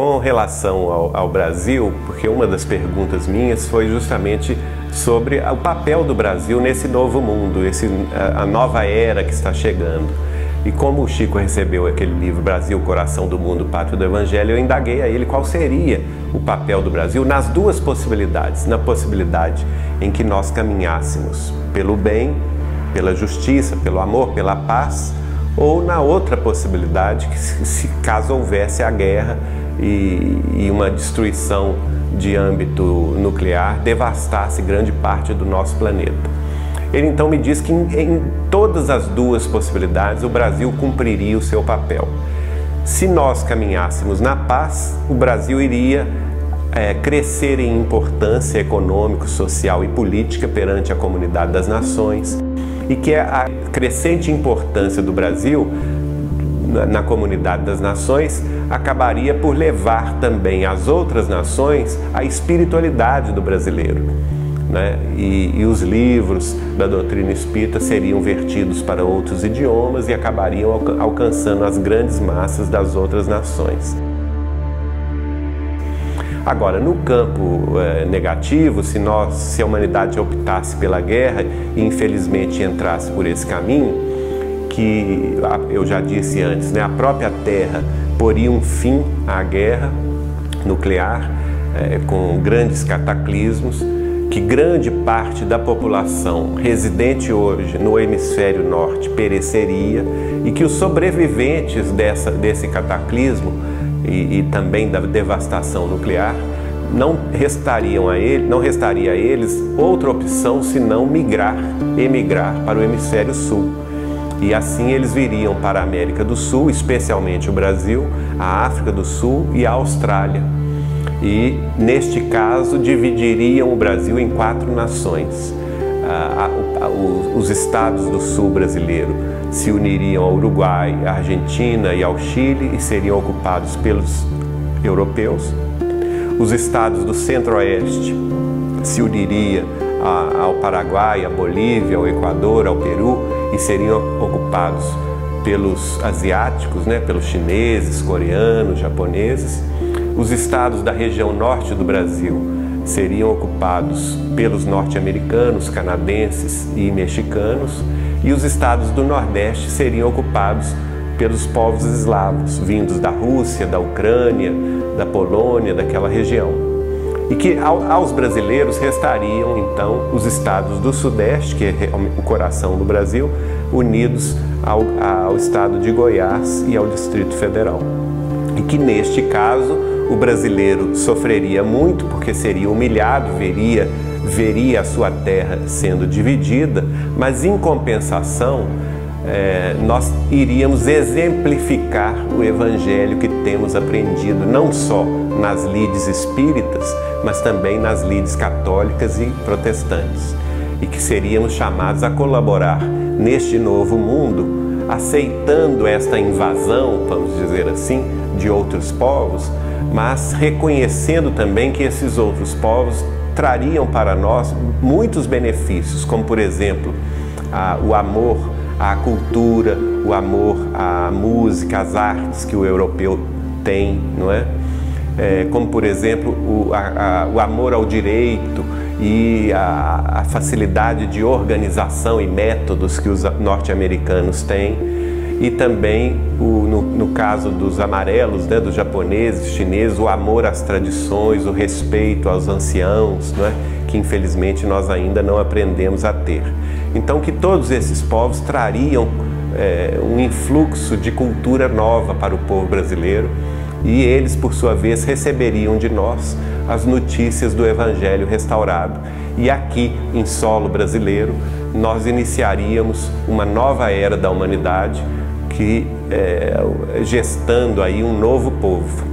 Com relação ao, ao, Brasil, porque uma das perguntas minhas foi justamente sobre o papel do Brasil nesse novo mundo, esse, a, a nova era que está chegando. E como o Chico recebeu aquele livro Brasil, Coração do Mundo, Pátrio do Evangelho, eu indaguei a ele qual seria o papel do Brasil nas duas possibilidades. Na possibilidade em que nós caminhássemos pelo bem, pela justiça, pelo amor, pela paz, ou na outra possibilidade, que se caso houvesse a guerra, e, e uma destruição de âmbito nuclear devastasse grande parte do nosso planeta. Ele então me diz que em, em, todas as duas possibilidades o Brasil cumpriria o seu papel. Se nós caminhássemos na paz, o Brasil iria é, crescer em importância econômica, social e política perante a comunidade das nações e que a crescente importância do Brasil na, comunidade das nações acabaria por levar também as outras nações a espiritualidade do brasileiro. Né? E, e, os livros da doutrina espírita seriam vertidos para outros idiomas e acabariam alcançando as grandes massas das outras nações. Agora, no campo é, negativo, se, nós, se a humanidade optasse pela guerra e infelizmente entrasse por esse caminho, que eu já disse antes, né, a própria Terra poria um fim à guerra nuclear é, com grandes cataclismos, que grande parte da população residente hoje no hemisfério norte pereceria e que os sobreviventes dessa, desse cataclismo e, e também da devastação nuclear não restariam a ele, não restaria a eles outra opção senão migrar, emigrar para o hemisfério sul e assim eles viriam para a América do Sul, especialmente o Brasil, a África do Sul e a Austrália. E, neste caso, dividiriam o Brasil em quatro nações. Os estados do sul brasileiro se uniriam ao Uruguai, à Argentina e ao Chile e seriam ocupados pelos europeus. Os estados do centro-oeste se uniriam ao Paraguai, à Bolívia, ao Equador, ao Peru e seriam ocupados pelos asiáticos, né, pelos chineses, coreanos, japoneses. Os estados da região norte do Brasil seriam ocupados pelos norte-americanos, canadenses e mexicanos, e os estados do Nordeste seriam ocupados pelos povos eslavos, vindos da Rússia, da Ucrânia, da Polônia, daquela região e que aos brasileiros restariam então os estados do Sudeste, que é o coração do Brasil, unidos ao, ao estado de Goiás e ao Distrito Federal. E que neste caso o brasileiro sofreria muito porque seria humilhado, veria, veria a sua terra sendo dividida, mas em compensação é, nós iríamos exemplificar o evangelho que temos aprendido não só nas lides espíritas, mas também nas lides católicas e protestantes, e que seríamos chamados a colaborar neste novo mundo, aceitando esta invasão, vamos dizer assim, de outros povos, mas reconhecendo também que esses outros povos trariam para nós muitos benefícios, como por exemplo, a, o amor à cultura, o amor à música, às artes que o europeu tem, não é? é, como por exemplo o, a, a, o amor ao direito e a, a, facilidade de organização e métodos que os norte-americanos têm, e também o, no, no, caso dos amarelos, né, dos japoneses, chineses, o amor às tradições, o respeito aos anciãos, é? que infelizmente nós ainda não aprendemos a ter. Então, que todos esses povos trariam é, um influxo de cultura nova para o povo brasileiro e eles, por sua vez, receberiam de nós as notícias do Evangelho restaurado. E aqui, em solo brasileiro, nós iniciaríamos uma nova era da humanidade que é, gestando aí um novo povo.